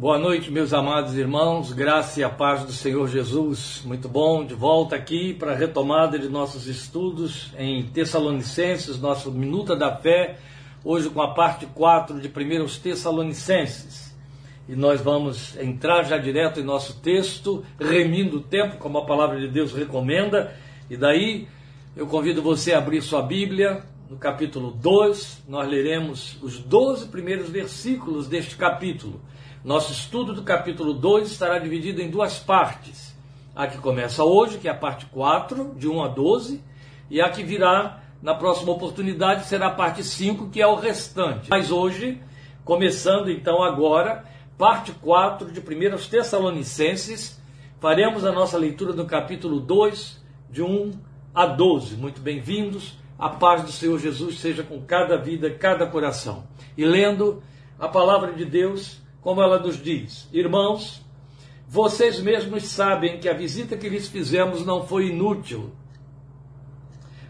Boa noite, meus amados irmãos, graça e a paz do Senhor Jesus. Muito bom, de volta aqui para a retomada de nossos estudos em Tessalonicenses, nosso Minuta da Fé, hoje com a parte 4 de 1 Tessalonicenses. E nós vamos entrar já direto em nosso texto, remindo o tempo, como a palavra de Deus recomenda, e daí eu convido você a abrir sua Bíblia, no capítulo 2, nós leremos os 12 primeiros versículos deste capítulo. Nosso estudo do capítulo 2 estará dividido em duas partes. A que começa hoje, que é a parte 4, de 1 a 12, e a que virá na próxima oportunidade será a parte 5, que é o restante. Mas hoje, começando então agora, parte 4 de 1 Tessalonicenses, faremos a nossa leitura do capítulo 2, de 1 a 12. Muito bem-vindos. A paz do Senhor Jesus seja com cada vida, cada coração. E lendo a palavra de Deus, como ela nos diz: Irmãos, vocês mesmos sabem que a visita que lhes fizemos não foi inútil.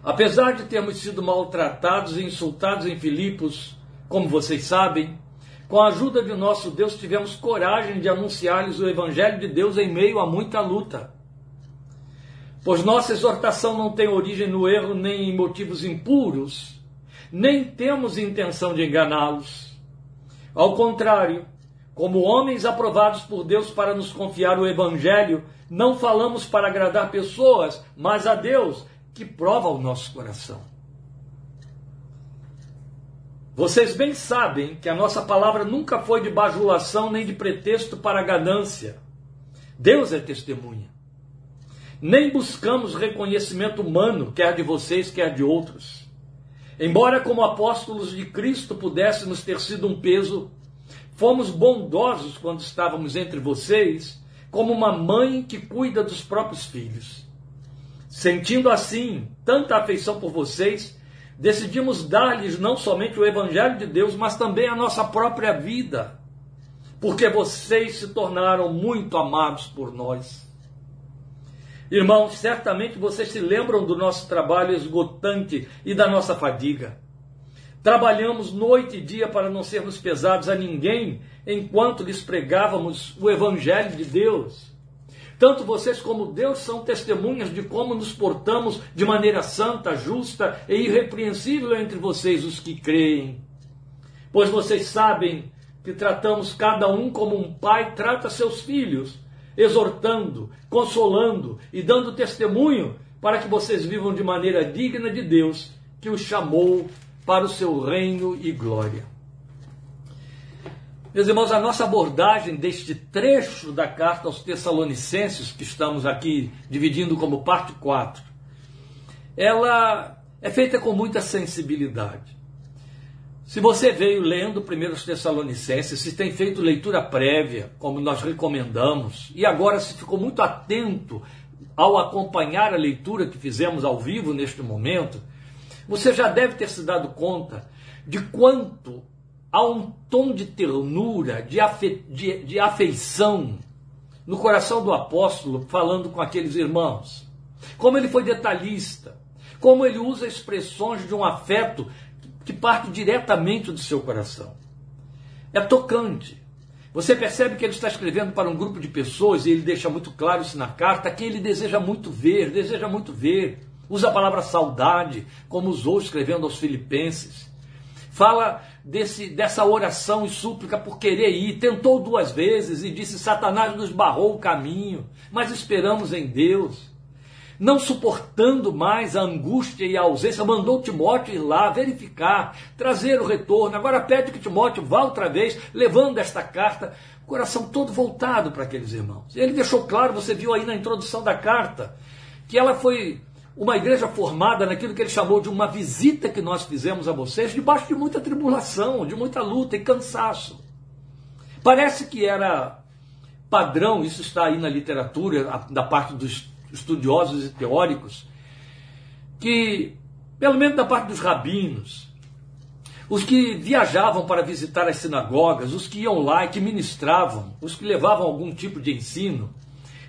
Apesar de termos sido maltratados e insultados em Filipos, como vocês sabem, com a ajuda de nosso Deus tivemos coragem de anunciar-lhes o Evangelho de Deus em meio a muita luta. Pois nossa exortação não tem origem no erro nem em motivos impuros, nem temos intenção de enganá-los. Ao contrário, como homens aprovados por Deus para nos confiar o Evangelho, não falamos para agradar pessoas, mas a Deus, que prova o nosso coração. Vocês bem sabem que a nossa palavra nunca foi de bajulação nem de pretexto para ganância. Deus é testemunha. Nem buscamos reconhecimento humano, quer de vocês, quer de outros. Embora, como apóstolos de Cristo, pudéssemos ter sido um peso Fomos bondosos quando estávamos entre vocês, como uma mãe que cuida dos próprios filhos. Sentindo assim tanta afeição por vocês, decidimos dar-lhes não somente o Evangelho de Deus, mas também a nossa própria vida, porque vocês se tornaram muito amados por nós. Irmãos, certamente vocês se lembram do nosso trabalho esgotante e da nossa fadiga. Trabalhamos noite e dia para não sermos pesados a ninguém enquanto lhes pregávamos o Evangelho de Deus. Tanto vocês como Deus são testemunhas de como nos portamos de maneira santa, justa e irrepreensível entre vocês, os que creem. Pois vocês sabem que tratamos cada um como um pai trata seus filhos, exortando, consolando e dando testemunho para que vocês vivam de maneira digna de Deus que os chamou para o seu reino e glória. Meus irmãos, a nossa abordagem deste trecho da carta aos Tessalonicenses, que estamos aqui dividindo como parte 4, ela é feita com muita sensibilidade. Se você veio lendo 1 Tessalonicenses, se tem feito leitura prévia, como nós recomendamos, e agora se ficou muito atento ao acompanhar a leitura que fizemos ao vivo neste momento, você já deve ter se dado conta de quanto há um tom de ternura, de, afe, de, de afeição no coração do apóstolo falando com aqueles irmãos. Como ele foi detalhista, como ele usa expressões de um afeto que parte diretamente do seu coração. É tocante. Você percebe que ele está escrevendo para um grupo de pessoas e ele deixa muito claro isso na carta, que ele deseja muito ver, deseja muito ver. Usa a palavra saudade, como usou escrevendo aos Filipenses. Fala desse, dessa oração e súplica por querer ir. Tentou duas vezes e disse: Satanás nos barrou o caminho, mas esperamos em Deus. Não suportando mais a angústia e a ausência, mandou Timóteo ir lá verificar, trazer o retorno. Agora pede que Timóteo vá outra vez, levando esta carta, coração todo voltado para aqueles irmãos. Ele deixou claro, você viu aí na introdução da carta, que ela foi uma igreja formada naquilo que ele chamou de uma visita que nós fizemos a vocês, debaixo de muita tribulação, de muita luta e cansaço. Parece que era padrão, isso está aí na literatura, da parte dos estudiosos e teóricos, que, pelo menos da parte dos rabinos, os que viajavam para visitar as sinagogas, os que iam lá e que ministravam, os que levavam algum tipo de ensino,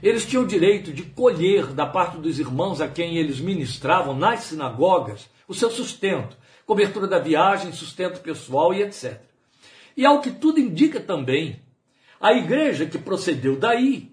eles tinham o direito de colher da parte dos irmãos a quem eles ministravam nas sinagogas o seu sustento, cobertura da viagem, sustento pessoal e etc. E ao que tudo indica também, A igreja que procedeu daí,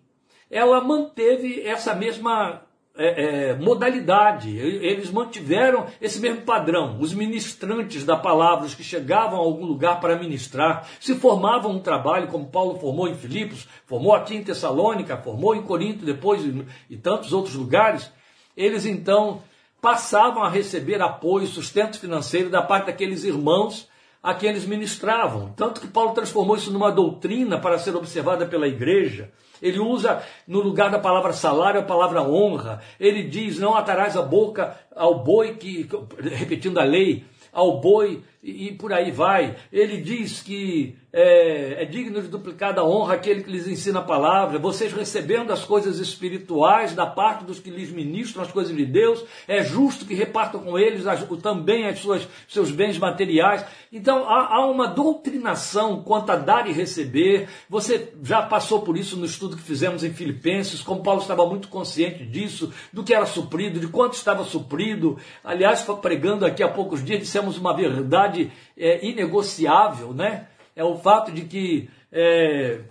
ela manteve essa mesma é, é, modalidade, eles mantiveram esse mesmo padrão. Os ministrantes da palavra, os que chegavam a algum lugar para ministrar, se formavam um trabalho, como Paulo formou em Filipos, formou aqui em Tessalônica, formou em Corinto depois e, tantos outros lugares, eles então passavam a receber apoio, sustento financeiro da parte daqueles irmãos a quem eles ministravam. Tanto que Paulo transformou isso numa doutrina para ser observada pela igreja. Ele usa no lugar da palavra salário a palavra honra. Ele diz: Não atarás a boca ao boi que, repetindo a lei, ao boi e, por aí vai. Ele diz que é, é, digno de duplicada honra aquele que lhes ensina a palavra. Vocês recebendo as coisas espirituais da parte dos que lhes ministram as coisas de Deus, é justo que repartam com eles as, também as suas, seus bens materiais. Então há, há uma doutrinação quanto a dar e receber. Você já passou por isso no estudo que fizemos em Filipenses, como Paulo estava muito consciente disso, do que era suprido, de quanto estava suprido. Aliás, pregando aqui há poucos dias, dissemos uma verdade é, inegociável, né? é o fato de que é,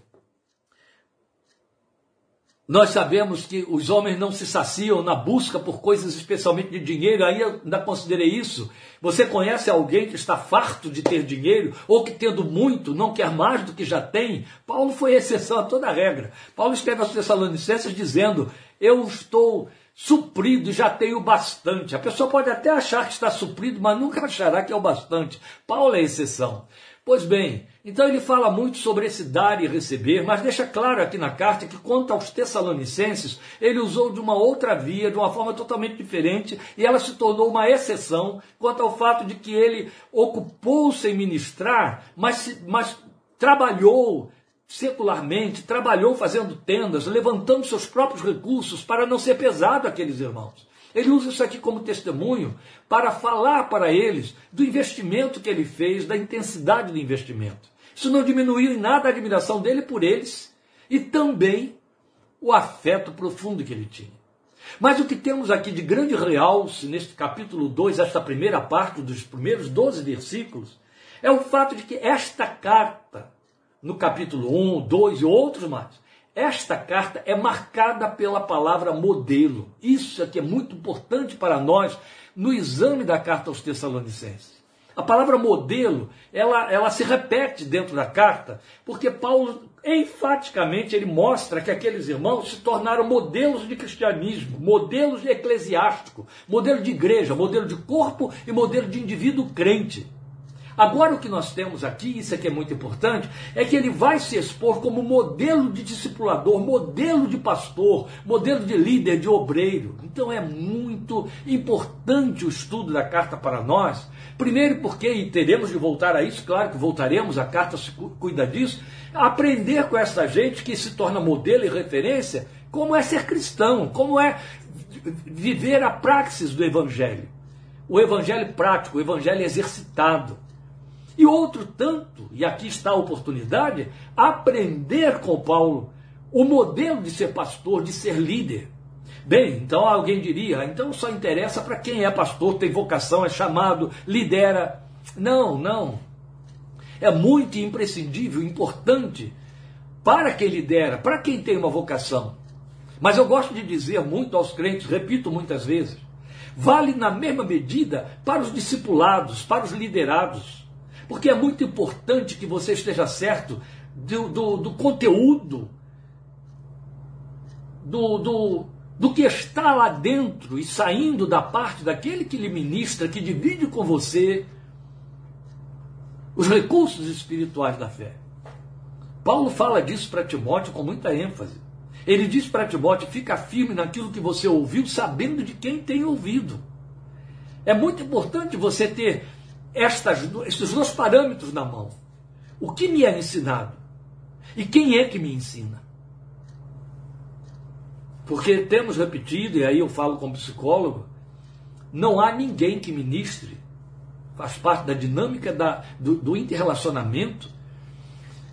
nós sabemos que os homens não se saciam na busca por coisas especialmente de dinheiro, aí eu ainda considerei isso. Você conhece alguém que está farto de ter dinheiro, ou que tendo muito não quer mais do que já tem? Paulo foi exceção a toda regra. Paulo escreve aos Tessalonicenses dizendo: Eu estou suprido, já tenho bastante. A pessoa pode até achar que está suprido, mas nunca achará que é o bastante. Paulo é exceção. Pois bem, então ele fala muito sobre esse dar e receber, mas deixa claro aqui na carta que quanto aos Tessalonicenses, ele usou de uma outra via, de uma forma totalmente diferente, e ela se tornou uma exceção quanto ao fato de que ele ocupou-se em ministrar, mas, mas trabalhou secularmente, trabalhou fazendo tendas, levantando seus próprios recursos para não ser pesado aqueles irmãos. Ele usa isso aqui como testemunho para falar para eles do investimento que ele fez, da intensidade do investimento. Isso não diminuiu em nada a admiração dele por eles e também o afeto profundo que ele tinha. Mas o que temos aqui de grande realce neste capítulo 2, esta primeira parte dos primeiros 12 versículos, é o fato de que esta carta, no capítulo 1, 2 e outros mais, esta carta é marcada pela palavra modelo. Isso que é muito importante para nós no exame da carta aos Tessalonicenses. A palavra modelo, ela, ela se repete dentro da carta, porque Paulo enfaticamente ele mostra que aqueles irmãos se tornaram modelos de cristianismo, modelos de eclesiástico, modelo de igreja, modelo de corpo e modelo de indivíduo crente. Agora o que nós temos aqui, isso aqui é muito importante, é que ele vai se expor como modelo de discipulador, modelo de pastor, modelo de líder, de obreiro. Então é muito importante o estudo da carta para nós. Primeiro porque, e teremos de voltar a isso, claro que voltaremos, a carta se cuida disso, aprender com essa gente que se torna modelo e referência, como é ser cristão, como é viver a praxis do evangelho. O evangelho prático, o evangelho exercitado. E outro tanto, e aqui está a oportunidade, aprender com Paulo o modelo de ser pastor, de ser líder. Bem, então alguém diria, então só interessa para quem é pastor, tem vocação, é chamado, lidera. Não, não. É muito imprescindível, importante para quem lidera, para quem tem uma vocação. Mas eu gosto de dizer muito aos crentes, repito muitas vezes, vale na mesma medida para os discipulados, para os liderados. Porque é muito importante que você esteja certo do, do, do conteúdo, do, do, do que está lá dentro e saindo da parte daquele que lhe ministra, que divide com você os recursos espirituais da fé. Paulo fala disso para Timóteo com muita ênfase. Ele diz para Timóteo: fica firme naquilo que você ouviu, sabendo de quem tem ouvido. É muito importante você ter estas, estes dois parâmetros na mão. O que me é ensinado? E quem é que me ensina? Porque temos repetido, e aí eu falo como psicólogo, não há ninguém que ministre, faz parte da dinâmica da, do, do interrelacionamento.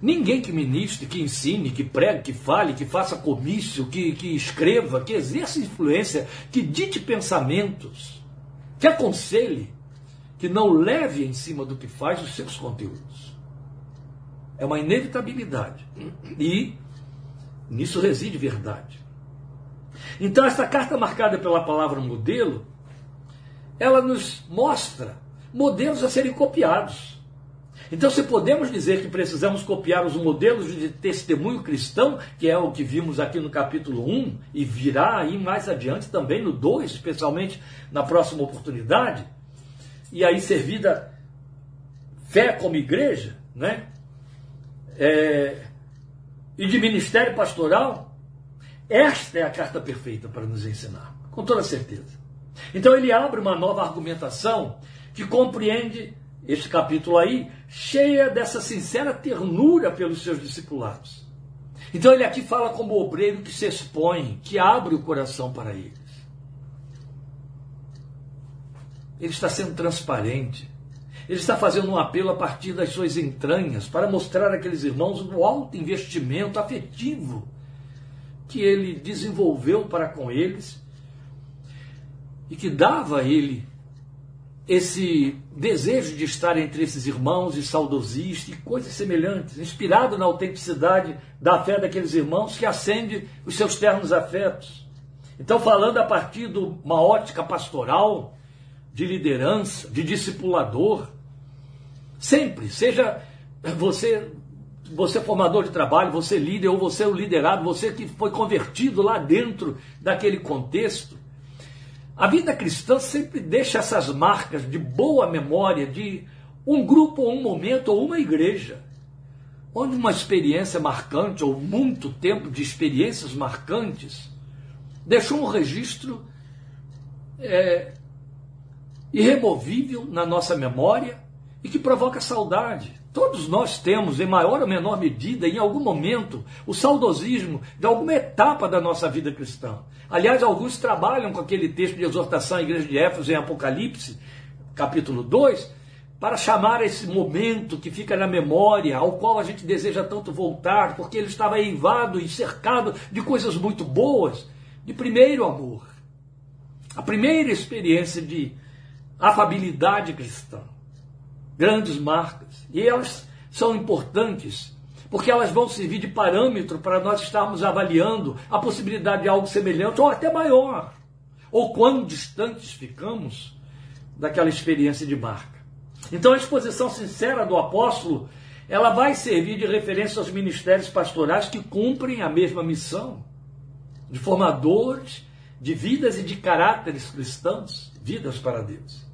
Ninguém que ministre, que ensine, que pregue, que fale, que faça comício, que, que escreva, que exerça influência, que dite pensamentos, que aconselhe, que não leve em cima do que faz os seus conteúdos. É uma inevitabilidade. E nisso reside verdade. Então, essa carta marcada pela palavra modelo, ela nos mostra modelos a serem copiados. Então, se podemos dizer que precisamos copiar os modelos de testemunho cristão, que é o que vimos aqui no capítulo 1, e virá aí mais adiante também no 2, especialmente na próxima oportunidade, e aí servida fé como igreja, né? É, e de ministério pastoral, esta é a carta perfeita para nos ensinar, com toda certeza. Então ele abre uma nova argumentação que compreende este capítulo aí, cheia dessa sincera ternura pelos seus discipulados. Então ele aqui fala como obreiro que se expõe, que abre o coração para eles. Ele está sendo transparente. Ele está fazendo um apelo a partir das suas entranhas para mostrar àqueles irmãos o alto investimento afetivo que ele desenvolveu para com eles e que dava a ele esse desejo de estar entre esses irmãos e saudosista e coisas semelhantes, inspirado na autenticidade da fé daqueles irmãos que acende os seus ternos afetos. Então, falando a partir de uma ótica pastoral, de liderança, de discipulador, sempre, seja você você formador de trabalho, você líder ou você o liderado, você que foi convertido lá dentro daquele contexto, a vida cristã sempre deixa essas marcas de boa memória de um grupo, ou um momento, ou uma igreja, onde uma experiência marcante, ou muito tempo de experiências marcantes, deixou um registro é, irremovível na nossa memória e que provoca saudade. Todos nós temos, em maior ou menor medida, em algum momento, o saudosismo de alguma etapa da nossa vida cristã. Aliás, alguns trabalham com aquele texto de exortação à igreja de Éfeso em Apocalipse, capítulo 2, para chamar esse momento que fica na memória, ao qual a gente deseja tanto voltar, porque ele estava eivado e cercado de coisas muito boas, de primeiro amor. A primeira experiência de afabilidade cristã grandes marcas. E elas são importantes porque elas vão servir de parâmetro para nós estarmos avaliando a possibilidade de algo semelhante ou até maior, ou quão distantes ficamos daquela experiência de marca. Então a exposição sincera do apóstolo, ela vai servir de referência aos ministérios pastorais que cumprem a mesma missão, de formadores de vidas e de caráteres cristãos, vidas para Deus.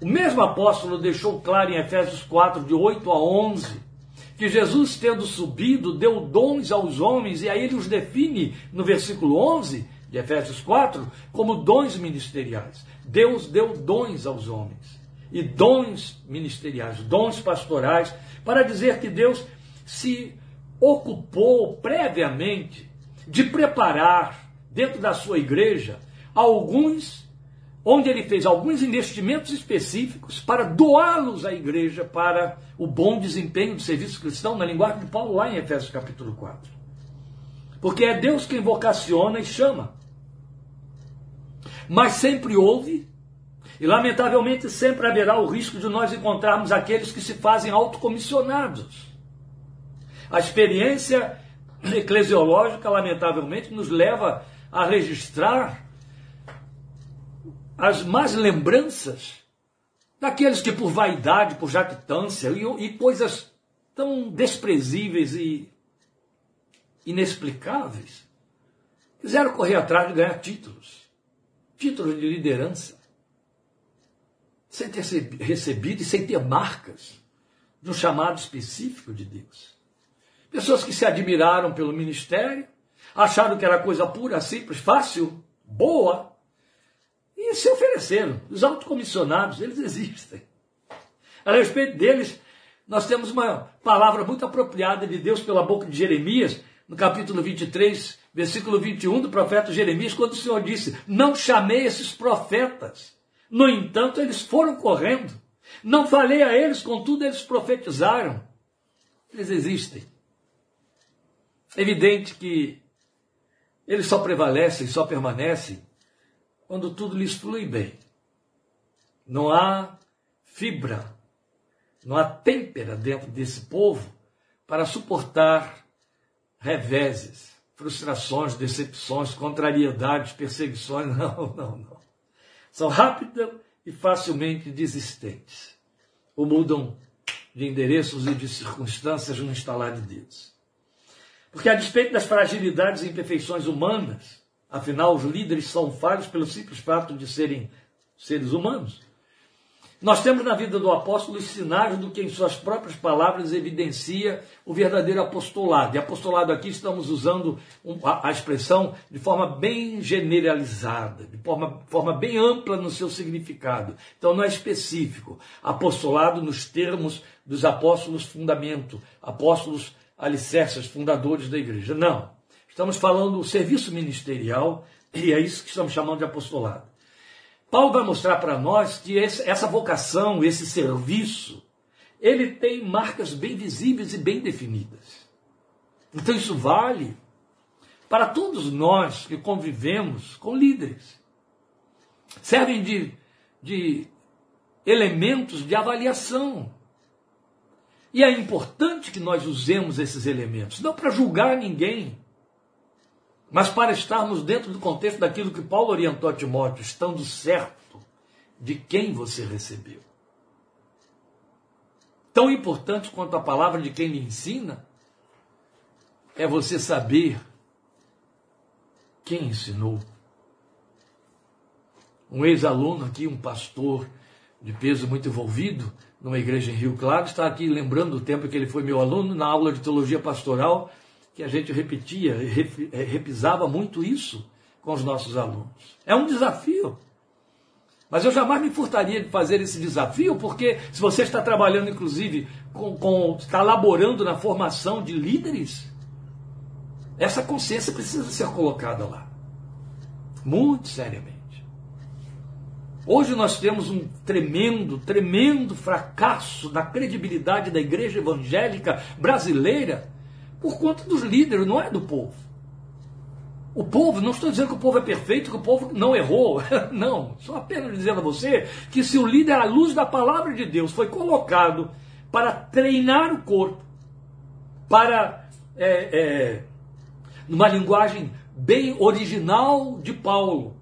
O mesmo apóstolo deixou claro em Efésios 4, de 8 a 11, que Jesus, tendo subido, deu dons aos homens, e aí ele os define no versículo 11 de Efésios 4 como dons ministeriais. Deus deu dons aos homens, e dons ministeriais, dons pastorais, para dizer que Deus se ocupou previamente de preparar dentro da sua igreja alguns onde ele fez alguns investimentos específicos para doá-los à igreja para o bom desempenho do serviço cristão, na linguagem de Paulo, lá em Efésios capítulo 4. Porque é Deus quem vocaciona e chama. Mas sempre houve, e lamentavelmente sempre haverá o risco de nós encontrarmos aqueles que se fazem autocomissionados. A experiência eclesiológica, lamentavelmente, nos leva a registrar as más lembranças daqueles que, por vaidade, por jactância e, e coisas tão desprezíveis e inexplicáveis, quiseram correr atrás de ganhar títulos títulos de liderança sem ter recebido e sem ter marcas de um chamado específico de Deus. Pessoas que se admiraram pelo ministério, acharam que era coisa pura, simples, fácil, boa, e se ofereceram. Os autocomissionados, eles existem. A respeito deles, nós temos uma palavra muito apropriada de Deus pela boca de Jeremias, no capítulo 23, versículo 21 do profeta Jeremias, quando o Senhor disse: Não chamei esses profetas. No entanto, eles foram correndo. Não falei a eles, contudo, eles profetizaram. Eles existem. É evidente que eles só prevalecem, só permanecem quando tudo lhes flui bem. Não há fibra, não há têmpera dentro desse povo para suportar reveses, frustrações, decepções, contrariedades, perseguições. Não, não, não. São rápidas e facilmente desistentes. Ou mudam de endereços e de circunstâncias no instalar de Deus. Porque a despeito das fragilidades e imperfeições humanas, afinal os líderes são falhos pelo simples fato de serem seres humanos. Nós temos na vida do apóstolo os sinais do que em suas próprias palavras evidencia o verdadeiro apostolado. E apostolado aqui estamos usando a, expressão de forma bem generalizada, de forma, forma bem ampla no seu significado. Então não é específico. Apostolado nos termos dos apóstolos fundamento, apóstolos alicerces, fundadores da igreja. Não. Estamos falando do serviço ministerial e é isso que estamos chamando de apostolado. Paulo vai mostrar para nós que essa vocação, esse serviço, ele tem marcas bem visíveis e bem definidas. Então isso vale para todos nós que convivemos com líderes. Servem de, de elementos de avaliação. E é importante que nós usemos esses elementos, não para julgar ninguém, mas para estarmos dentro do contexto daquilo que Paulo orientou a Timóteo, estando certo de quem você recebeu. Tão importante quanto a palavra de quem lhe ensina é você saber quem ensinou. Um ex-aluno aqui, um pastor de peso muito envolvido numa igreja em Rio Claro, está aqui lembrando o tempo que ele foi meu aluno na aula de teologia pastoral que a gente repetia, eh, repisava muito isso com os nossos alunos. É um desafio. Mas eu jamais me furtaria de fazer esse desafio, porque se você está trabalhando, inclusive, com, com está laborando na formação de líderes, essa consciência precisa ser colocada lá. Muito seriamente. Hoje nós temos um tremendo, tremendo fracasso da credibilidade da igreja evangélica brasileira por conta dos líderes, não é do povo. O povo, não estou dizendo que o povo é perfeito, que o povo não errou. Não, só apenas dizendo a você que se o líder, à luz da palavra de Deus, foi colocado para treinar o corpo, para, é, é, numa linguagem bem original de Paulo,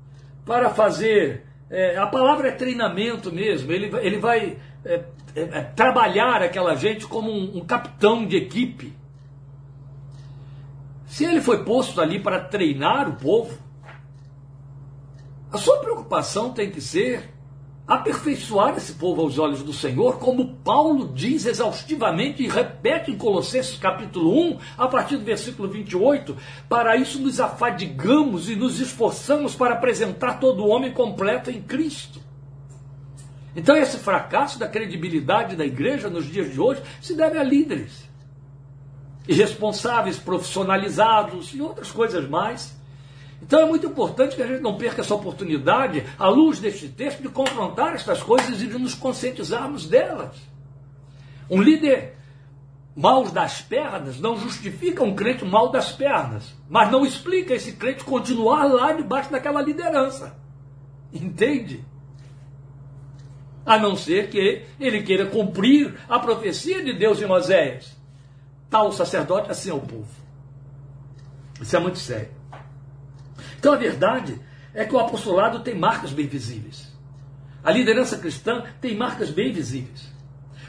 para fazer. É, a palavra é treinamento mesmo, ele, ele vai é, é, é, trabalhar aquela gente como um, um capitão de equipe. Se ele foi posto ali para treinar o povo, a sua preocupação tem que ser aperfeiçoar esse povo aos olhos do Senhor, como Paulo diz exaustivamente e repete em Colossenses capítulo 1, a partir do versículo 28, para isso nos afadigamos e nos esforçamos para apresentar todo o homem completo em Cristo. Então esse fracasso da credibilidade da igreja nos dias de hoje se deve a líderes irresponsáveis, profissionalizados e outras coisas mais. Então é muito importante que a gente não perca essa oportunidade, à luz deste texto, de confrontar estas coisas e de nos conscientizarmos delas. Um líder mal das pernas não justifica um crente mal das pernas, mas não explica esse crente continuar lá debaixo daquela liderança. Entende? A não ser que ele queira cumprir a profecia de Deus em Oséias tal sacerdote, assim é o povo. Isso é muito sério. Então a verdade é que o apostolado tem marcas bem visíveis. A liderança cristã tem marcas bem visíveis.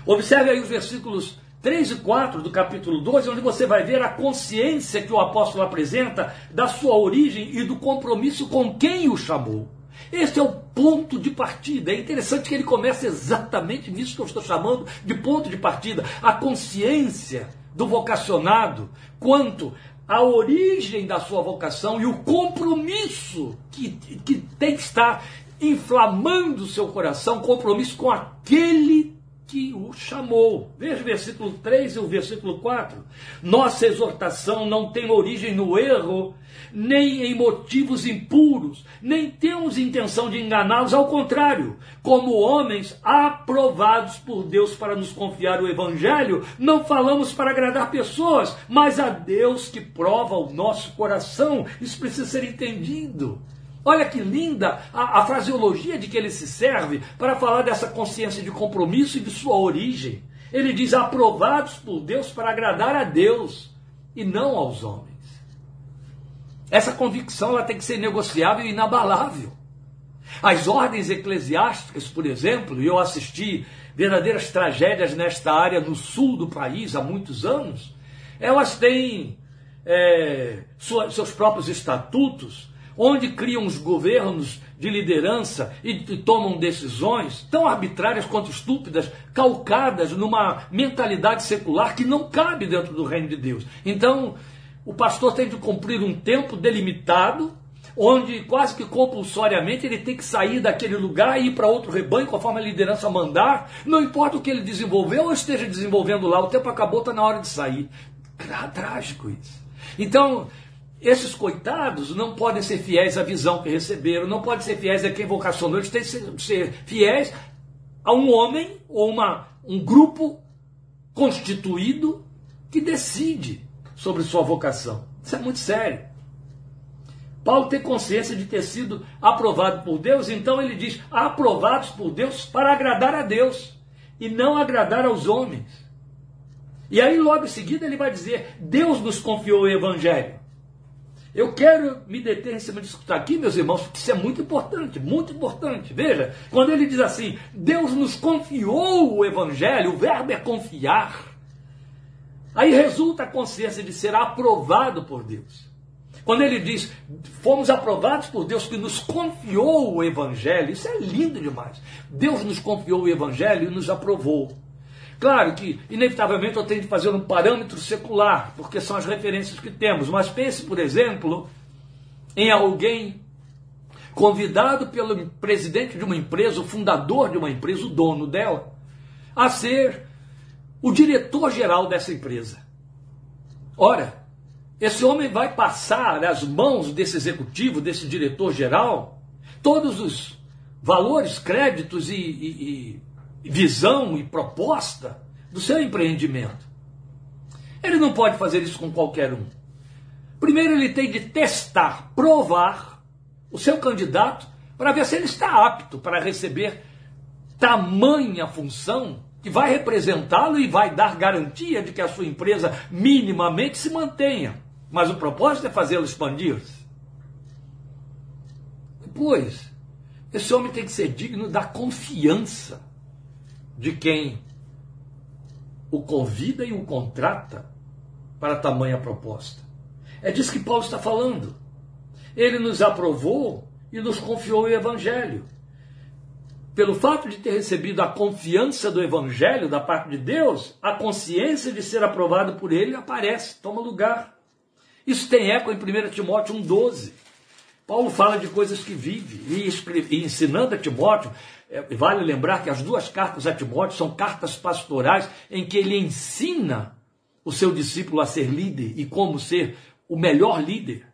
Observe aí os versículos 3 e 4 do capítulo 12, onde você vai ver a consciência que o apóstolo apresenta da sua origem e do compromisso com quem o chamou. Este é o ponto de partida. É interessante que ele comece exatamente nisso que eu estou chamando de ponto de partida. A consciência do vocacionado quanto à origem da sua vocação e o compromisso que, que tem que estar inflamando o seu coração, compromisso com aquele que o chamou. Veja o versículo 3 e o versículo 4. Nossa exortação não tem origem no erro, nem em motivos impuros, nem temos intenção de enganá-los, ao contrário, como homens aprovados por Deus para nos confiar o Evangelho, não falamos para agradar pessoas, mas a Deus que prova o nosso coração. Isso precisa ser entendido. Olha que linda a, a, fraseologia de que ele se serve para falar dessa consciência de compromisso e de sua origem. Ele diz aprovados por Deus para agradar a Deus e não aos homens. Essa convicção ela tem que ser negociável e inabalável. As ordens eclesiásticas, por exemplo, e eu assisti verdadeiras tragédias nesta área no sul do país há muitos anos, elas têm é, sua, seus próprios estatutos, onde criam os governos de liderança e, e tomam decisões tão arbitrárias quanto estúpidas, calcadas numa mentalidade secular que não cabe dentro do reino de Deus. Então, o pastor tem de cumprir um tempo delimitado, onde quase que compulsoriamente ele tem que sair daquele lugar e ir para outro rebanho conforme a liderança mandar, não importa o que ele desenvolveu ou esteja desenvolvendo lá, o tempo acabou, está na hora de sair. Trágico isso. Então, esses coitados não podem ser fiéis à visão que receberam, não podem ser fiéis quem vocacionou, eles têm que ser fiéis a um homem ou uma, um grupo constituído que decide sobre sua vocação. Isso é muito sério. Paulo tem consciência de ter sido aprovado por Deus, então ele diz: aprovados por Deus para agradar a Deus e não agradar aos homens. E aí, logo em seguida, ele vai dizer: Deus nos confiou o Evangelho. Eu quero me deter em cima disso aqui, meus irmãos, porque isso é muito importante, muito importante. Veja, quando ele diz assim, Deus nos confiou o Evangelho, o verbo é confiar. Aí resulta a consciência de ser aprovado por Deus. Quando ele diz, fomos aprovados por Deus que nos confiou o Evangelho, isso é lindo demais. Deus nos confiou o Evangelho e nos aprovou. Claro que, inevitavelmente, eu tenho de fazer um parâmetro secular, porque são as referências que temos. Mas pense, por exemplo, em alguém convidado pelo presidente de uma empresa, o fundador de uma empresa, o dono dela, a ser o diretor-geral dessa empresa. Ora, esse homem vai passar às mãos desse executivo, desse diretor-geral, todos os valores, créditos e, e, visão e proposta do seu empreendimento. Ele não pode fazer isso com qualquer um. Primeiro, ele tem de testar, provar o seu candidato para ver se ele está apto para receber tamanha função que vai representá-lo e vai dar garantia de que a sua empresa minimamente se mantenha. Mas o propósito é fazê-lo expandir-se. Depois, esse homem tem que ser digno da confiança de quem o convida e o contrata para tamanha proposta. É disso que Paulo está falando. Ele nos aprovou e nos confiou o Evangelho. Pelo fato de ter recebido a confiança do Evangelho da parte de Deus, a consciência de ser aprovado por ele aparece, toma lugar. Isso tem eco em 1 Timóteo 1,12. Paulo fala de coisas que vive e, ensinando a Timóteo vale lembrar que as duas cartas a Timóteo são cartas pastorais em que ele ensina o seu discípulo a ser líder e como ser o melhor líder.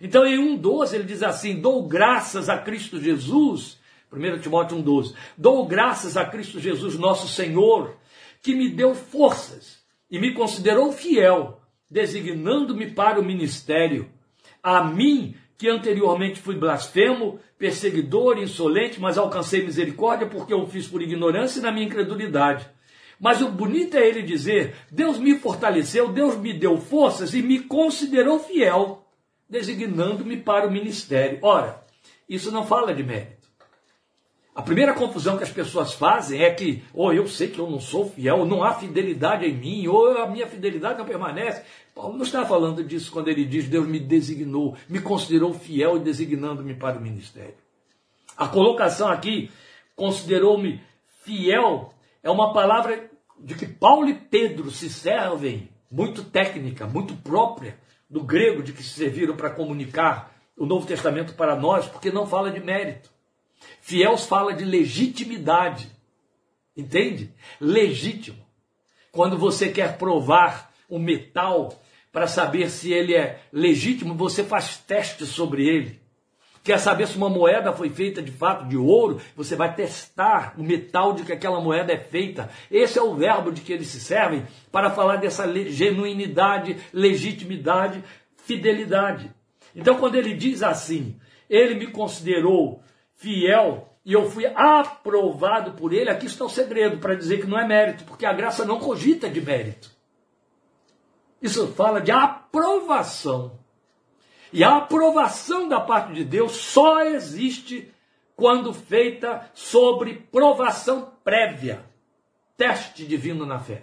Então, em 1,12 ele diz assim: Dou graças a Cristo Jesus, 1 Timóteo 1,12, dou graças a Cristo Jesus, nosso Senhor, que me deu forças e me considerou fiel, designando-me para o ministério. A mim, que anteriormente fui blasfemo, perseguidor, insolente, mas alcancei misericórdia porque eu fiz por ignorância e na minha incredulidade. Mas o bonito é ele dizer: Deus me fortaleceu, Deus me deu forças e me considerou fiel, designando-me para o ministério. Ora, isso não fala de mérito. A primeira confusão que as pessoas fazem é que, ou oh, eu sei que eu não sou fiel, ou não há fidelidade em mim, ou a minha fidelidade não permanece. Paulo não está falando disso quando ele diz Deus me designou, me considerou fiel designando-me para o ministério. A colocação aqui, considerou-me fiel, é uma palavra de que Paulo e Pedro se servem, muito técnica, muito própria do grego de que se serviram para comunicar o Novo Testamento para nós, porque não fala de mérito. Fiel fala de legitimidade. Entende? Legítimo. Quando você quer provar o metal para saber se ele é legítimo, você faz testes sobre ele. Quer saber se uma moeda foi feita de fato de ouro? Você vai testar o metal de que aquela moeda é feita. Esse é o verbo de que eles se servem para falar dessa genuinidade, legitimidade, fidelidade. Então, quando ele diz assim, ele me considerou fiel, e eu fui aprovado por ele, aqui está o segredo para dizer que não é mérito, porque a graça não cogita de mérito. Isso fala de aprovação. E a aprovação da parte de Deus só existe quando feita sobre provação prévia, teste divino na fé.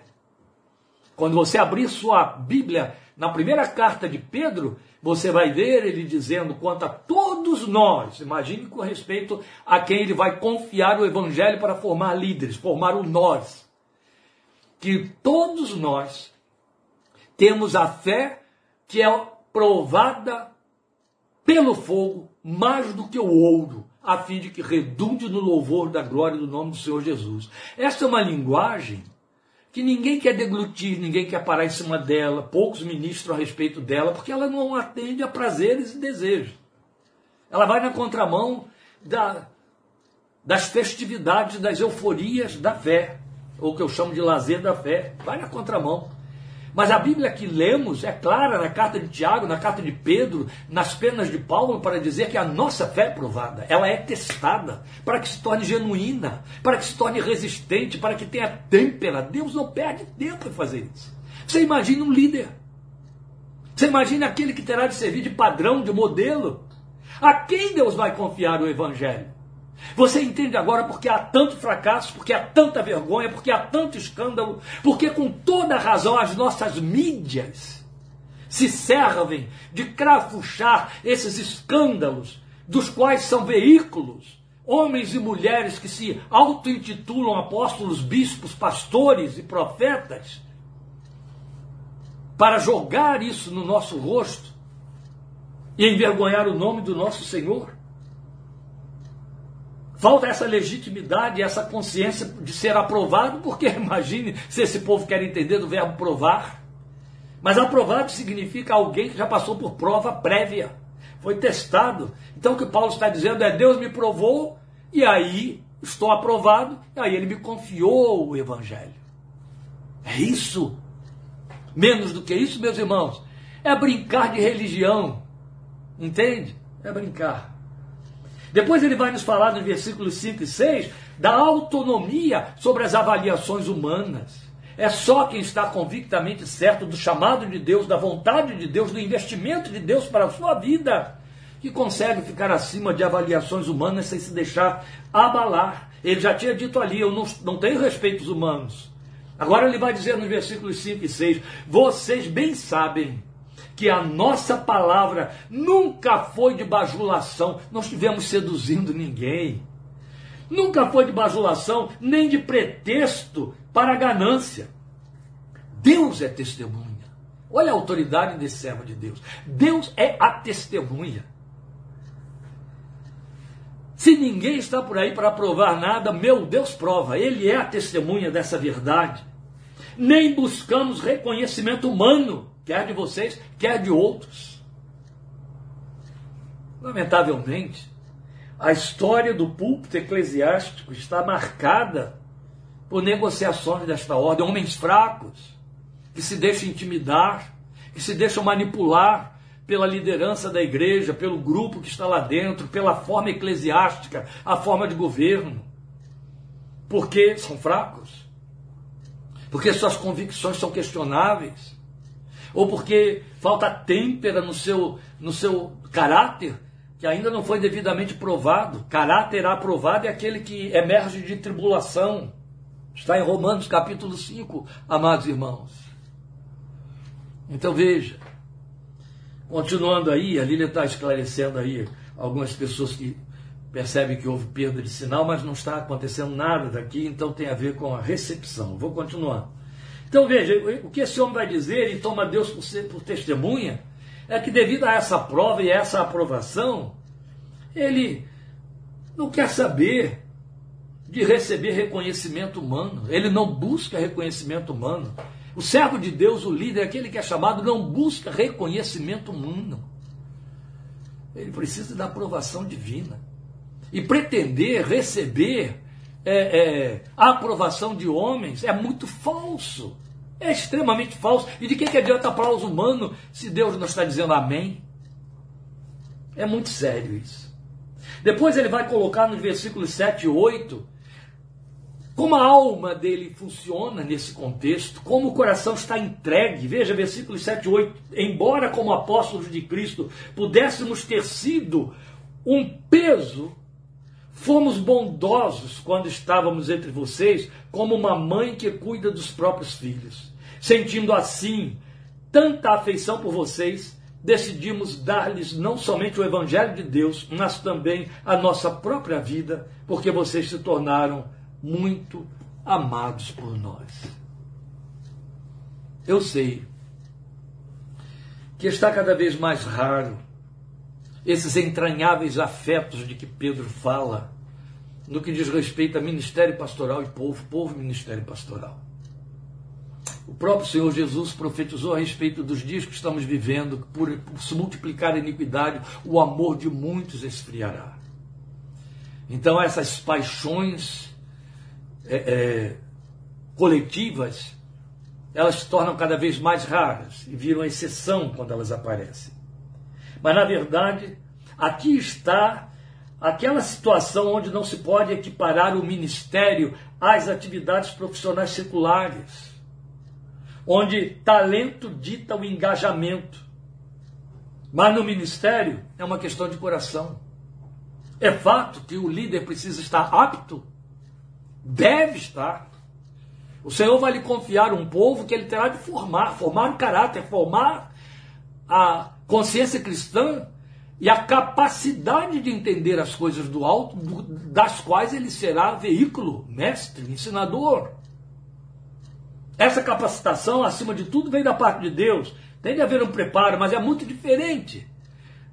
Quando você abrir sua Bíblia na primeira carta de Pedro, você vai ver ele dizendo quanto a todos nós, imagine com respeito a quem ele vai confiar o evangelho para formar líderes, formar o nós, que todos nós temos a fé que é provada pelo fogo mais do que o ouro, a fim de que redunde no louvor da glória do nome do Senhor Jesus. Esta é uma linguagem que ninguém quer deglutir, ninguém quer parar em cima dela, poucos ministram a respeito dela, porque ela não atende a prazeres e desejos. Ela vai na contramão da, das festividades, das euforias da fé, ou que eu chamo de lazer da fé, vai na contramão. Mas a Bíblia que lemos é clara na carta de Tiago, na carta de Pedro, nas penas de Paulo, para dizer que a nossa fé é provada, ela é testada, para que se torne genuína, para que se torne resistente, para que tenha têmpera. Deus não perde tempo em fazer isso. Você imagina um líder. Você imagina aquele que terá de servir de padrão, de modelo. A quem Deus vai confiar o evangelho? Você entende agora porque há tanto fracasso, porque há tanta vergonha, porque há tanto escândalo, porque com toda razão as nossas mídias se servem de crafuchar esses escândalos, dos quais são veículos homens e mulheres que se auto-intitulam apóstolos, bispos, pastores e profetas, para jogar isso no nosso rosto e envergonhar o nome do nosso Senhor. Falta essa legitimidade, essa consciência de ser aprovado, porque imagine se esse povo quer entender do verbo provar. Mas aprovado significa alguém que já passou por prova prévia, foi testado. Então o que Paulo está dizendo é: Deus me provou, e aí estou aprovado, e aí ele me confiou o Evangelho. É isso. Menos do que isso, meus irmãos, é brincar de religião. Entende? É brincar. Depois ele vai nos falar nos versículos 5 e 6 da autonomia sobre as avaliações humanas. É só quem está convictamente certo do chamado de Deus, da vontade de Deus, do investimento de Deus para a sua vida, que consegue ficar acima de avaliações humanas sem se deixar abalar. Ele já tinha dito ali: Eu não, não tenho respeitos humanos. Agora ele vai dizer nos versículos 5 e 6: Vocês bem sabem que a nossa palavra nunca foi de bajulação, não estivemos seduzindo ninguém. Nunca foi de bajulação, nem de pretexto para ganância. Deus é testemunha. Olha a autoridade desse servo de Deus. Deus é a testemunha. Se ninguém está por aí para provar nada, meu Deus prova, Ele é a testemunha dessa verdade. Nem buscamos reconhecimento humano quer de vocês, quer de outros. Lamentavelmente, a história do púlpito eclesiástico está marcada por negociações desta ordem, homens fracos, que se deixam intimidar, que se deixam manipular pela liderança da igreja, pelo grupo que está lá dentro, pela forma eclesiástica, a forma de governo. Porque são fracos. Porque suas convicções são questionáveis ou porque falta têmpera no seu, no seu caráter, que ainda não foi devidamente provado. Caráter aprovado é aquele que emerge de tribulação. Está em Romanos capítulo 5, amados irmãos. Então veja, continuando aí, a Lília está esclarecendo aí algumas pessoas que percebem que houve perda de sinal, mas não está acontecendo nada daqui, então tem a ver com a recepção. Vou continuar. Então veja, o que esse homem vai dizer e toma Deus por, ser, por testemunha é que devido a essa prova e a essa aprovação, ele não quer saber de receber reconhecimento humano. Ele não busca reconhecimento humano. O servo de Deus, o líder, aquele que é chamado, não busca reconhecimento humano. Ele precisa da aprovação divina. E pretender receber é, é, a aprovação de homens é muito falso. É extremamente falso. E de que, que adianta aplauso humano se Deus não está dizendo amém? É muito sério isso. Depois ele vai colocar nos versículos 7 e 8 como a alma dele funciona nesse contexto, como o coração está entregue. Veja, versículos 7 e 8. Embora, como apóstolos de Cristo, pudéssemos ter sido um peso, fomos bondosos quando estávamos entre vocês, como uma mãe que cuida dos próprios filhos. Sentindo assim tanta afeição por vocês, decidimos dar-lhes não somente o Evangelho de Deus, mas também a nossa própria vida, porque vocês se tornaram muito amados por nós. Eu sei que está cada vez mais raro esses entranháveis afetos de que Pedro fala no que diz respeito a ministério pastoral e povo, povo e ministério pastoral. O próprio Senhor Jesus profetizou a respeito dos dias que estamos vivendo, por, por se multiplicar a iniquidade, o amor de muitos esfriará. Então, essas paixões é, é, coletivas, elas se tornam cada vez mais raras e viram exceção quando elas aparecem. Mas, na verdade, aqui está aquela situação onde não se pode equiparar o ministério às atividades profissionais seculares, onde talento dita o engajamento. Mas no ministério é uma questão de coração. É fato que o líder precisa estar apto Deve estar. O Senhor vai lhe confiar um povo que ele terá de formar, formar o caráter, formar a consciência cristã e a capacidade de entender as coisas do alto, das quais ele será veículo, mestre, ensinador. Essa capacitação, acima de tudo, vem da parte de Deus. Tem de haver um preparo, mas é muito diferente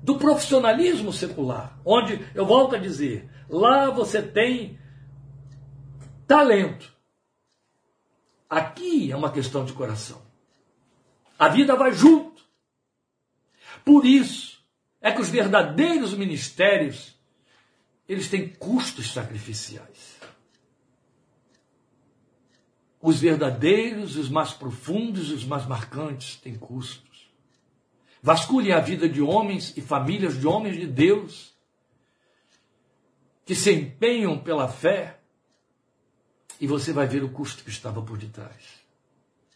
do profissionalismo secular, onde, eu volto a dizer, lá você tem talento. Aqui é uma questão de coração. A vida vai junto. Por isso é que os verdadeiros ministérios eles têm custos sacrificiais. Os verdadeiros, os mais profundos os mais marcantes têm custos. Vasculhe a vida de homens e famílias de homens de Deus que se empenham pela fé e você vai ver o custo que estava por detrás.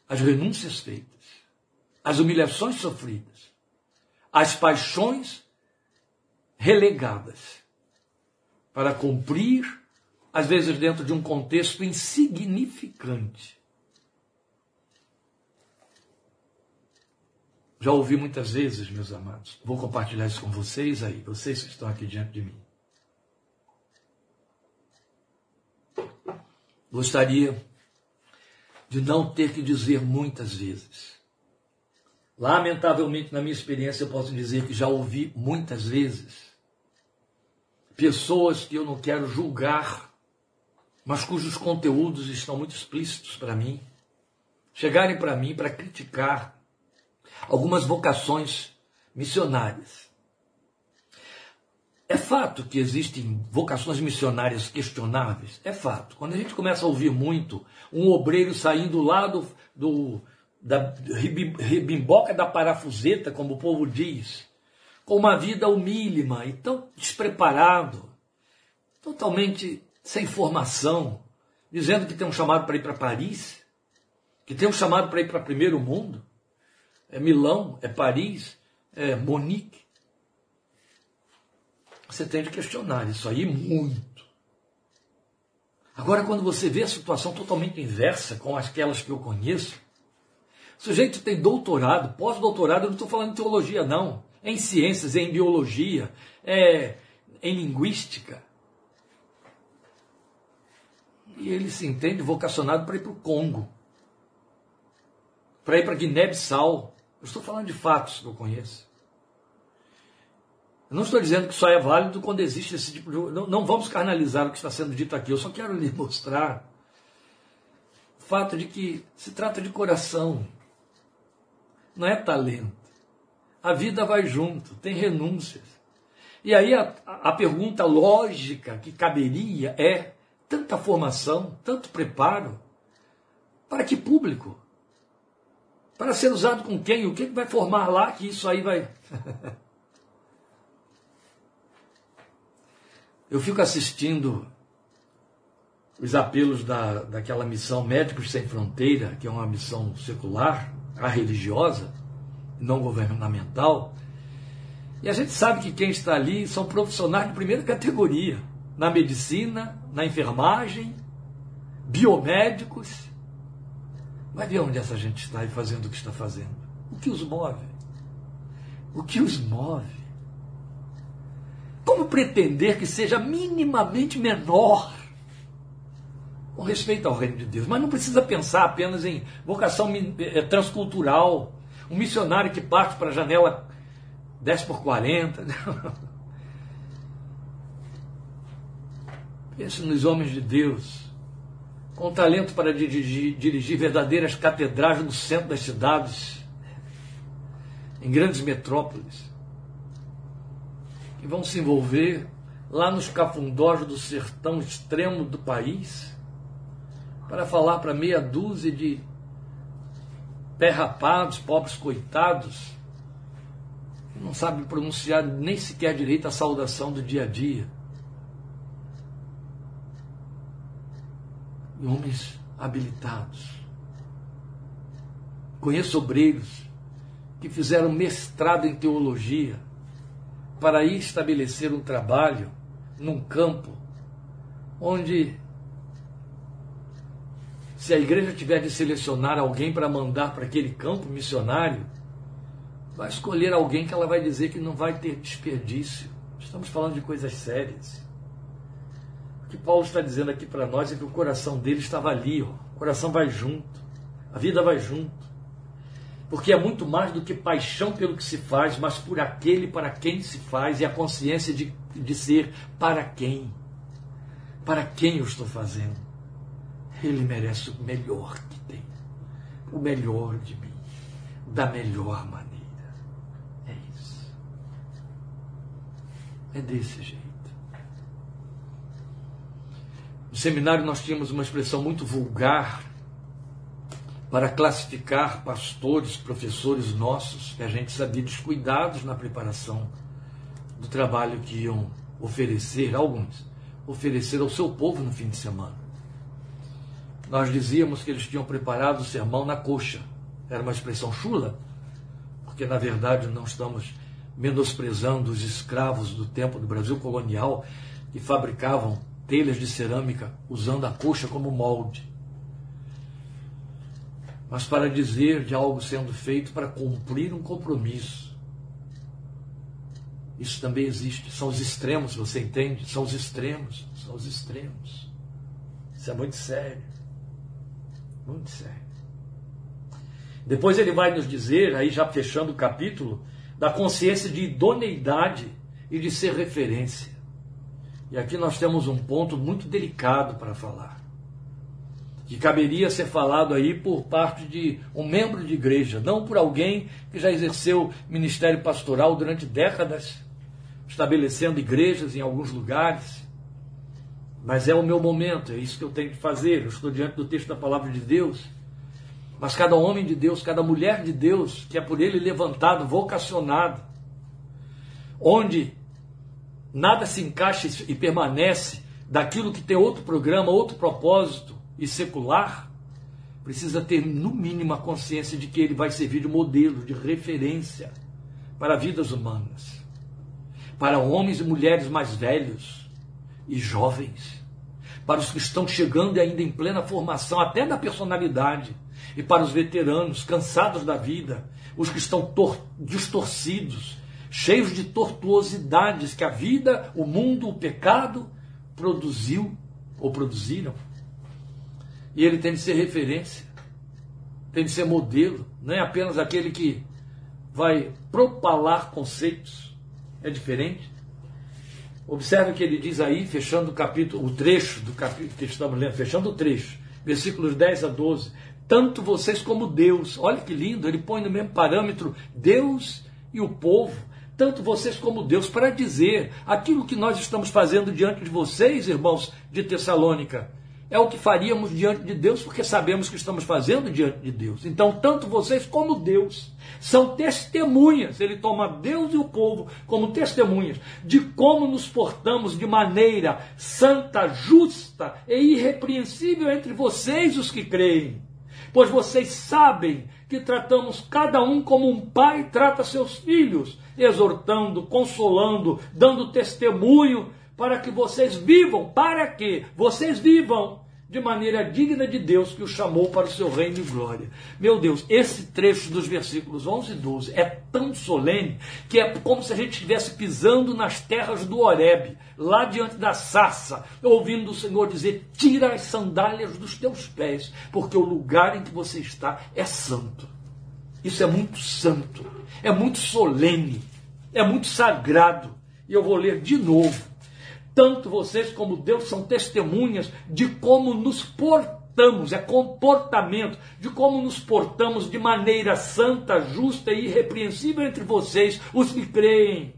As renúncias feitas, as humilhações sofridas, as paixões relegadas para cumprir, às vezes dentro de um contexto insignificante. Já ouvi muitas vezes, meus amados, vou compartilhar isso com vocês aí, vocês que estão aqui diante de mim. Gostaria de não ter que dizer muitas vezes. Lamentavelmente, na minha experiência, eu posso dizer que já ouvi muitas vezes pessoas que eu não quero julgar, mas cujos conteúdos estão muito explícitos para mim, chegarem para mim para criticar algumas vocações missionárias. É fato que existem vocações missionárias questionáveis? É fato. Quando a gente começa a ouvir muito um obreiro saindo lá do, do da ribimboca da parafuseta, como o povo diz, com uma vida humílima e tão despreparado, totalmente sem formação, dizendo que tem um chamado para ir para Paris, que tem um chamado para ir para primeiro mundo, é Milão, é Paris, é Monique. Você tem de questionar isso aí muito. Agora, quando você vê a situação totalmente inversa com aquelas que eu conheço, o sujeito tem doutorado, pós-doutorado, eu não estou falando de teologia, não. É em ciências, é em biologia, é em linguística. E ele se entende vocacionado para ir para o Congo, para ir para Guiné-Bissau. Eu estou falando de fatos que eu conheço. Eu não estou dizendo que só é válido quando existe esse tipo de. Não, não vamos carnalizar o que está sendo dito aqui. Eu só quero lhe mostrar o fato de que se trata de coração, não é talento. A vida vai junto, tem renúncias. E aí a, a pergunta lógica que caberia é: tanta formação, tanto preparo, para que público? Para ser usado com quem? O que vai formar lá que isso aí vai. Eu fico assistindo os apelos da, daquela missão Médicos Sem Fronteira, que é uma missão secular, a religiosa, não governamental. E a gente sabe que quem está ali são profissionais de primeira categoria, na medicina, na enfermagem, biomédicos. Vai ver onde essa gente está e fazendo o que está fazendo. O que os move? O que os move? Como pretender que seja minimamente menor com respeito ao reino de Deus? Mas não precisa pensar apenas em vocação eh, transcultural, um missionário que parte para a janela 10 por 40. Pense nos homens de Deus com talento para dirigir, dirigir verdadeiras catedrais no centro das cidades, em grandes metrópoles, que vão se envolver lá nos cafundós do sertão extremo do país, para falar para meia dúzia de pé rapados, pobres coitados, que não sabem pronunciar nem sequer direito a saudação do dia a dia. homens habilitados. Conheço obreiros que fizeram mestrado em teologia para estabelecer um trabalho num campo onde, se a igreja tiver de selecionar alguém para mandar para aquele campo missionário, vai escolher alguém que ela vai dizer que não vai ter desperdício. Estamos falando de coisas sérias. O que Paulo está dizendo aqui para nós é que o coração dele estava ali, ó. o coração vai junto, a vida vai junto. Porque é muito mais do que paixão pelo que se faz, mas por aquele para quem se faz e a consciência de, de ser para quem. Para quem eu estou fazendo. Ele merece o melhor que tem, o melhor de mim, da melhor maneira. É isso. É desse jeito. No seminário nós tínhamos uma expressão muito vulgar para classificar pastores, professores nossos, que a gente sabia descuidados na preparação do trabalho que iam oferecer, alguns, oferecer ao seu povo no fim de semana. Nós dizíamos que eles tinham preparado o sermão na coxa. Era uma expressão chula, porque na verdade não estamos menosprezando os escravos do tempo do Brasil colonial que fabricavam telhas de cerâmica usando a coxa como molde. Mas para dizer de algo sendo feito para cumprir um compromisso. Isso também existe. São os extremos, você entende? São os extremos. São os extremos. Isso é muito sério. Muito sério. Depois ele vai nos dizer, aí já fechando o capítulo, da consciência de idoneidade e de ser referência. E aqui nós temos um ponto muito delicado para falar, que caberia ser falado aí por parte de um membro de igreja, não por alguém que já exerceu ministério pastoral durante décadas, estabelecendo igrejas em alguns lugares. Mas é o meu momento, é isso que eu tenho que fazer. Eu estou diante do texto da palavra de Deus. Mas cada homem de Deus, cada mulher de Deus, que é por ele levantado, vocacionado, onde nada se encaixa e permanece daquilo que tem outro programa, outro propósito e secular, precisa ter no mínimo a consciência de que ele vai servir de modelo, de referência para vidas humanas, para homens e mulheres mais velhos e jovens, para os que estão chegando ainda em plena formação até da personalidade, e para os veteranos cansados da vida, os que estão distorcidos, cheios de tortuosidades que a vida, o mundo, o pecado produziu ou produziram. E ele tem de ser referência, tem de ser modelo, não é apenas aquele que vai propalar conceitos, é diferente. Observe que ele diz aí, fechando o capítulo, o trecho do capítulo que estamos lendo, fechando o trecho, versículos 10 a 12. Tanto vocês como Deus, olha que lindo, ele põe no mesmo parâmetro Deus e o povo tanto vocês como Deus, para dizer aquilo que nós estamos fazendo diante de vocês, irmãos de Tessalônica, é o que faríamos diante de Deus, porque sabemos que estamos fazendo diante de Deus. Então, tanto vocês como Deus são testemunhas. Ele toma Deus e o povo como testemunhas de como nos portamos de maneira santa, justa e irrepreensível entre vocês, os que creem. Pois vocês sabem que tratamos cada um como um pai trata seus filhos, exortando, consolando, dando testemunho para que vocês vivam, para que vocês vivam de maneira digna de Deus que o chamou para o seu reino e glória. Meu Deus, esse trecho dos versículos 11 e 12 é tão solene que é como se a gente estivesse pisando nas terras do Horebe, lá diante da sarça, ouvindo o Senhor dizer: Tira as sandálias dos teus pés, porque o lugar em que você está é santo. Isso é muito santo, é muito solene, é muito sagrado. E eu vou ler de novo tanto vocês como Deus são testemunhas de como nos portamos, é comportamento, de como nos portamos de maneira santa, justa e irrepreensível entre vocês, os que creem.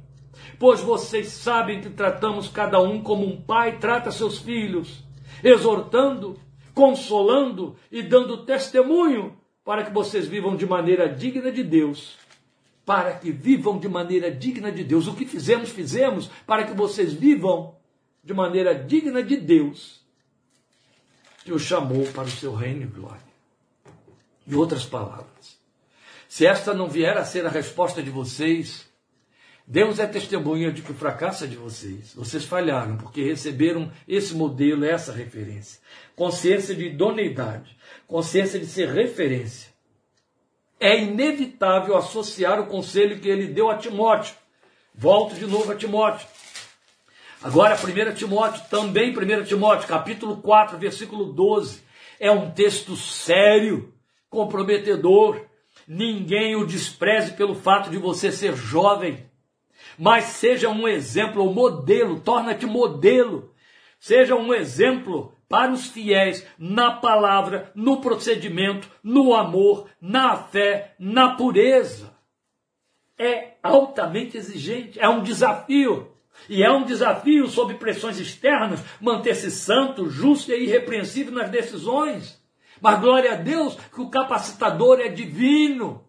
Pois vocês sabem que tratamos cada um como um pai trata seus filhos, exortando, consolando e dando testemunho para que vocês vivam de maneira digna de Deus para que vivam de maneira digna de Deus. O que fizemos, fizemos para que vocês vivam de maneira digna de Deus, que o chamou para o seu reino e glória. Em outras palavras, se esta não vier a ser a resposta de vocês, Deus é testemunha de que o fracasso é de vocês. Vocês falharam porque receberam esse modelo, essa referência. Consciência de idoneidade, consciência de ser referência. É inevitável associar o conselho que ele deu a Timóteo. Volto de novo a Timóteo. Agora, 1 Timóteo, também 1 Timóteo, capítulo 4, versículo 12. É um texto sério, comprometedor. Ninguém o despreze pelo fato de você ser jovem, mas seja um exemplo, um modelo, torna-te modelo. Seja um exemplo para os fiéis na palavra, no procedimento, no amor, na fé, na pureza. É altamente exigente, é um desafio. E é um desafio, sob pressões externas, manter-se santo, justo e irrepreensível nas decisões. Mas glória a Deus que o capacitador é divino.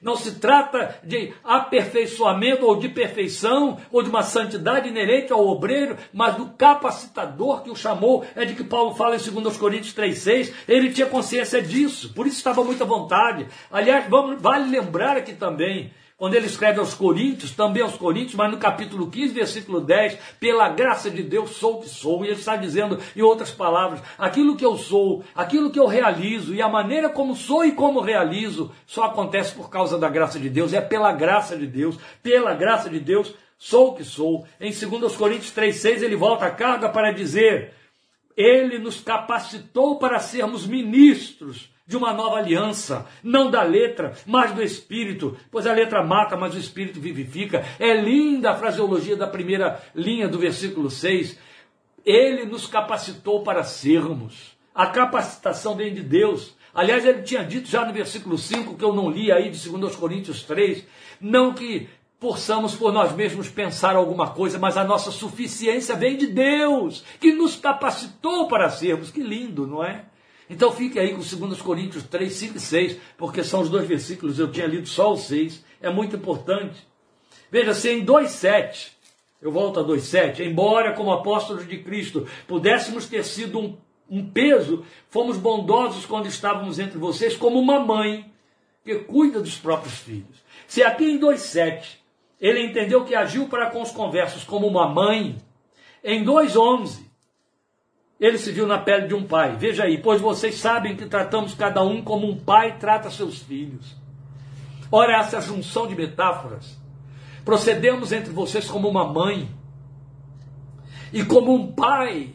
Não se trata de aperfeiçoamento ou de perfeição ou de uma santidade inerente ao obreiro, mas do capacitador que o chamou. É de que Paulo fala em 2 Coríntios 3,6. Ele tinha consciência disso, por isso estava muito à vontade. Aliás, vamos, vale lembrar aqui também quando ele escreve aos Coríntios, também aos Coríntios, mas no capítulo 15, versículo 10, pela graça de Deus sou o que sou. E ele está dizendo, em outras palavras, aquilo que eu sou, aquilo que eu realizo e a maneira como sou e como realizo, só acontece por causa da graça de Deus, é pela graça de Deus, pela graça de Deus sou o que sou. Em 2 Coríntios 3,6 ele volta a carga para dizer: Ele nos capacitou para sermos ministros de uma nova aliança, não da letra, mas do espírito, pois a letra mata, mas o espírito vivifica. É linda a fraseologia da primeira linha do versículo 6. Ele nos capacitou para sermos. A capacitação vem de Deus. Aliás, ele tinha dito já no versículo 5, que eu não li aí de 2 Coríntios 3, não que possamos por nós mesmos pensar alguma coisa, mas a nossa suficiência vem de Deus, que nos capacitou para sermos. Que lindo, não é? Então fique aí com 2 Coríntios 3, 5 e 6, porque são os dois versículos, eu tinha lido só os 6, é muito importante. Veja, se em 2,7, eu volto a 2,7, embora como apóstolos de Cristo pudéssemos ter sido um, um peso, fomos bondosos quando estávamos entre vocês, como uma mãe que cuida dos próprios filhos. Se aqui em 2,7 ele entendeu que agiu para com os conversos como uma mãe, em 2,11 ele se viu na pele de um pai. Veja aí, pois vocês sabem que tratamos cada um como um pai trata seus filhos. Ora, essa junção de metáforas. Procedemos entre vocês como uma mãe. E como um pai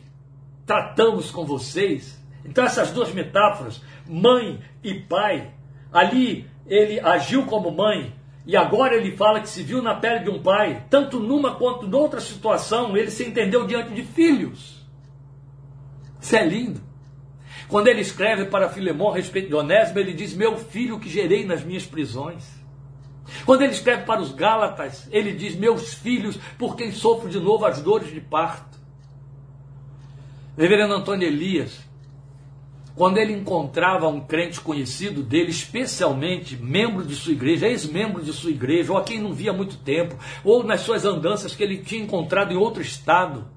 tratamos com vocês. Então, essas duas metáforas, mãe e pai, ali ele agiu como mãe, e agora ele fala que se viu na pele de um pai, tanto numa quanto noutra situação, ele se entendeu diante de filhos. Isso é lindo. Quando ele escreve para Filemão a respeito de Onésimo, ele diz: Meu filho que gerei nas minhas prisões. Quando ele escreve para os Gálatas, ele diz: Meus filhos, por quem sofro de novo as dores de parto. Reverendo Antônio Elias, quando ele encontrava um crente conhecido dele, especialmente membro de sua igreja, ex-membro de sua igreja, ou a quem não via há muito tempo, ou nas suas andanças que ele tinha encontrado em outro estado,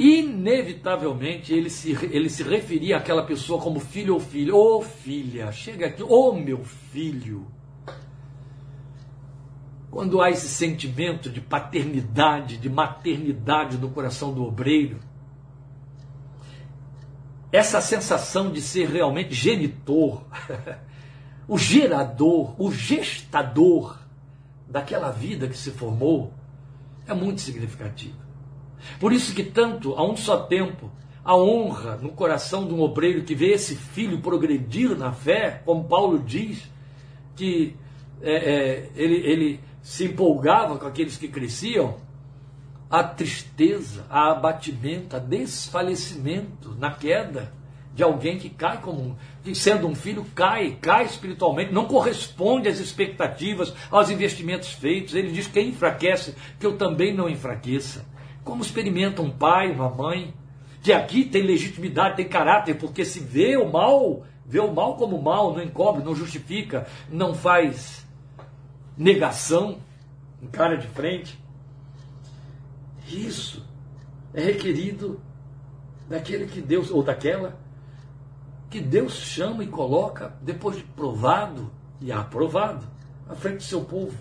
inevitavelmente ele se, ele se referia àquela pessoa como filho ou filha. Ô oh, filha, chega aqui, ô oh, meu filho. Quando há esse sentimento de paternidade, de maternidade no coração do obreiro, essa sensação de ser realmente genitor, o gerador, o gestador daquela vida que se formou, é muito significativa. Por isso que tanto, a um só tempo, a honra no coração de um obreiro que vê esse filho progredir na fé, como Paulo diz, que é, é, ele, ele se empolgava com aqueles que cresciam, a tristeza, a abatimento, a desfalecimento na queda de alguém que cai como que sendo um filho cai, cai espiritualmente, não corresponde às expectativas, aos investimentos feitos. Ele diz que quem enfraquece, que eu também não enfraqueça. Como experimenta um pai, uma mãe, que aqui tem legitimidade, tem caráter, porque se vê o mal, vê o mal como mal, não encobre, não justifica, não faz negação, encara de frente. Isso é requerido daquele que Deus, ou daquela, que Deus chama e coloca, depois de provado e aprovado, à frente do seu povo.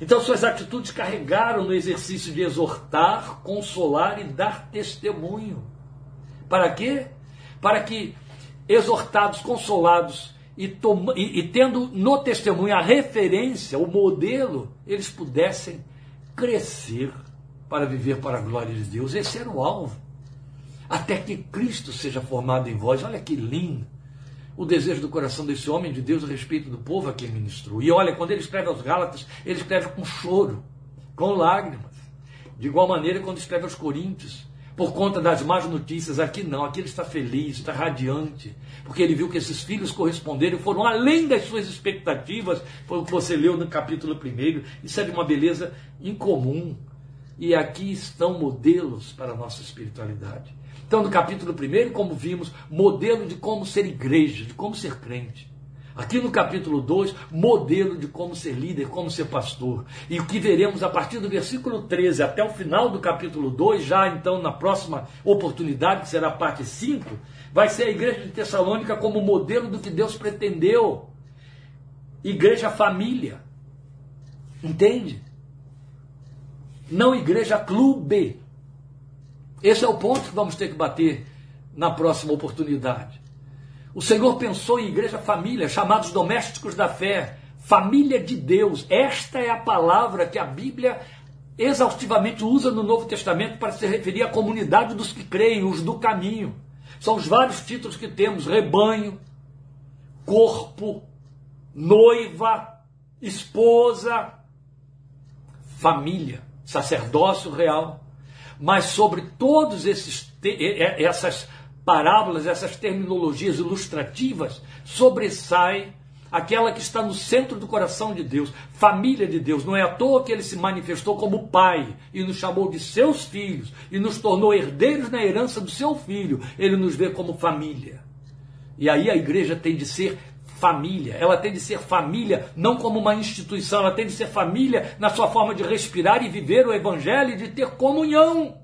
Então, suas atitudes carregaram no exercício de exortar, consolar e dar testemunho. Para quê? Para que, exortados, consolados e, e, e tendo no testemunho a referência, o modelo, eles pudessem crescer para viver para a glória de Deus. Esse era o alvo. Até que Cristo seja formado em vós. Olha que lindo o desejo do coração desse homem de Deus a respeito do povo a quem ministrou. E olha, quando ele escreve aos Gálatas, ele escreve com choro, com lágrimas. De igual maneira, quando escreve aos Coríntios, por conta das más notícias, aqui não, aqui ele está feliz, está radiante, porque ele viu que esses filhos corresponderam, foram além das suas expectativas, foi o que você leu no capítulo 1. Isso é de uma beleza incomum. E aqui estão modelos para a nossa espiritualidade. Então, no capítulo 1, como vimos, modelo de como ser igreja, de como ser crente. Aqui no capítulo 2, modelo de como ser líder, como ser pastor. E o que veremos a partir do versículo 13 até o final do capítulo 2, já então na próxima oportunidade, que será a parte 5, vai ser a igreja de Tessalônica como modelo do que Deus pretendeu. Igreja família. Entende? Não igreja clube. Esse é o ponto que vamos ter que bater na próxima oportunidade. O Senhor pensou em igreja família, chamados domésticos da fé, família de Deus. Esta é a palavra que a Bíblia exaustivamente usa no Novo Testamento para se referir à comunidade dos que creem, os do caminho. São os vários títulos que temos: rebanho, corpo, noiva, esposa, família, sacerdócio real mas sobre todos esses essas parábolas, essas terminologias ilustrativas, sobressai aquela que está no centro do coração de Deus, família de Deus. Não é à toa que ele se manifestou como pai e nos chamou de seus filhos e nos tornou herdeiros na herança do seu filho. Ele nos vê como família. E aí a igreja tem de ser família. Ela tem de ser família não como uma instituição, ela tem de ser família na sua forma de respirar e viver o evangelho e de ter comunhão.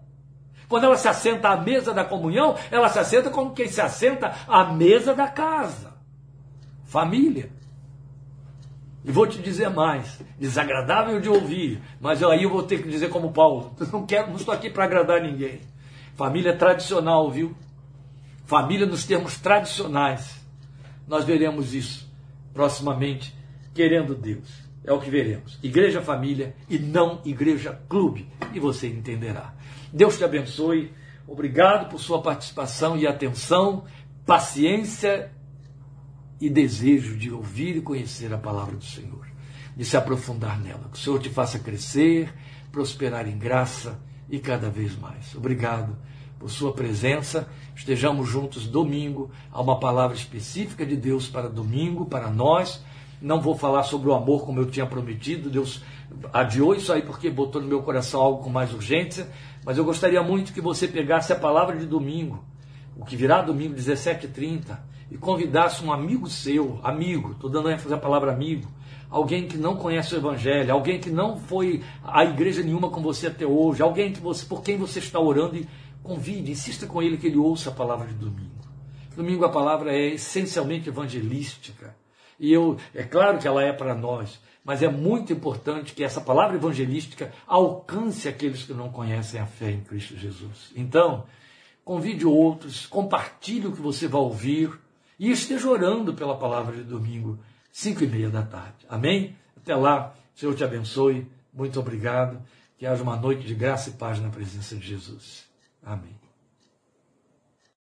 Quando ela se assenta à mesa da comunhão, ela se assenta como quem se assenta à mesa da casa. Família. E vou te dizer mais, desagradável de ouvir, mas aí eu vou ter que dizer como Paulo, não quero, não estou aqui para agradar ninguém. Família tradicional, viu? Família nos termos tradicionais nós veremos isso proximamente, querendo Deus. É o que veremos. Igreja família e não igreja clube. E você entenderá. Deus te abençoe. Obrigado por sua participação e atenção, paciência e desejo de ouvir e conhecer a palavra do Senhor, de se aprofundar nela. Que o Senhor te faça crescer, prosperar em graça e cada vez mais. Obrigado por sua presença. Estejamos juntos domingo. Há uma palavra específica de Deus para domingo, para nós. não vou falar sobre o amor como eu tinha prometido. Deus adiou isso aí porque botou no meu coração algo com mais urgência. Mas eu gostaria muito que você pegasse a palavra de domingo, o que virá domingo 17h30, e convidasse um amigo seu, amigo, estou dando ênfase à palavra amigo, alguém que não conhece o Evangelho, alguém que não foi à igreja nenhuma com você até hoje, alguém que você, por quem você está orando e convide, insista com ele que ele ouça a palavra de domingo. Domingo a palavra é essencialmente evangelística. E eu, é claro que ela é para nós, mas é muito importante que essa palavra evangelística alcance aqueles que não conhecem a fé em Cristo Jesus. Então, convide outros, compartilhe o que você vai ouvir e esteja orando pela palavra de domingo, 5 e meia da tarde. Amém? Até lá, Senhor te abençoe. Muito obrigado. Que haja uma noite de graça e paz na presença de Jesus. Amém.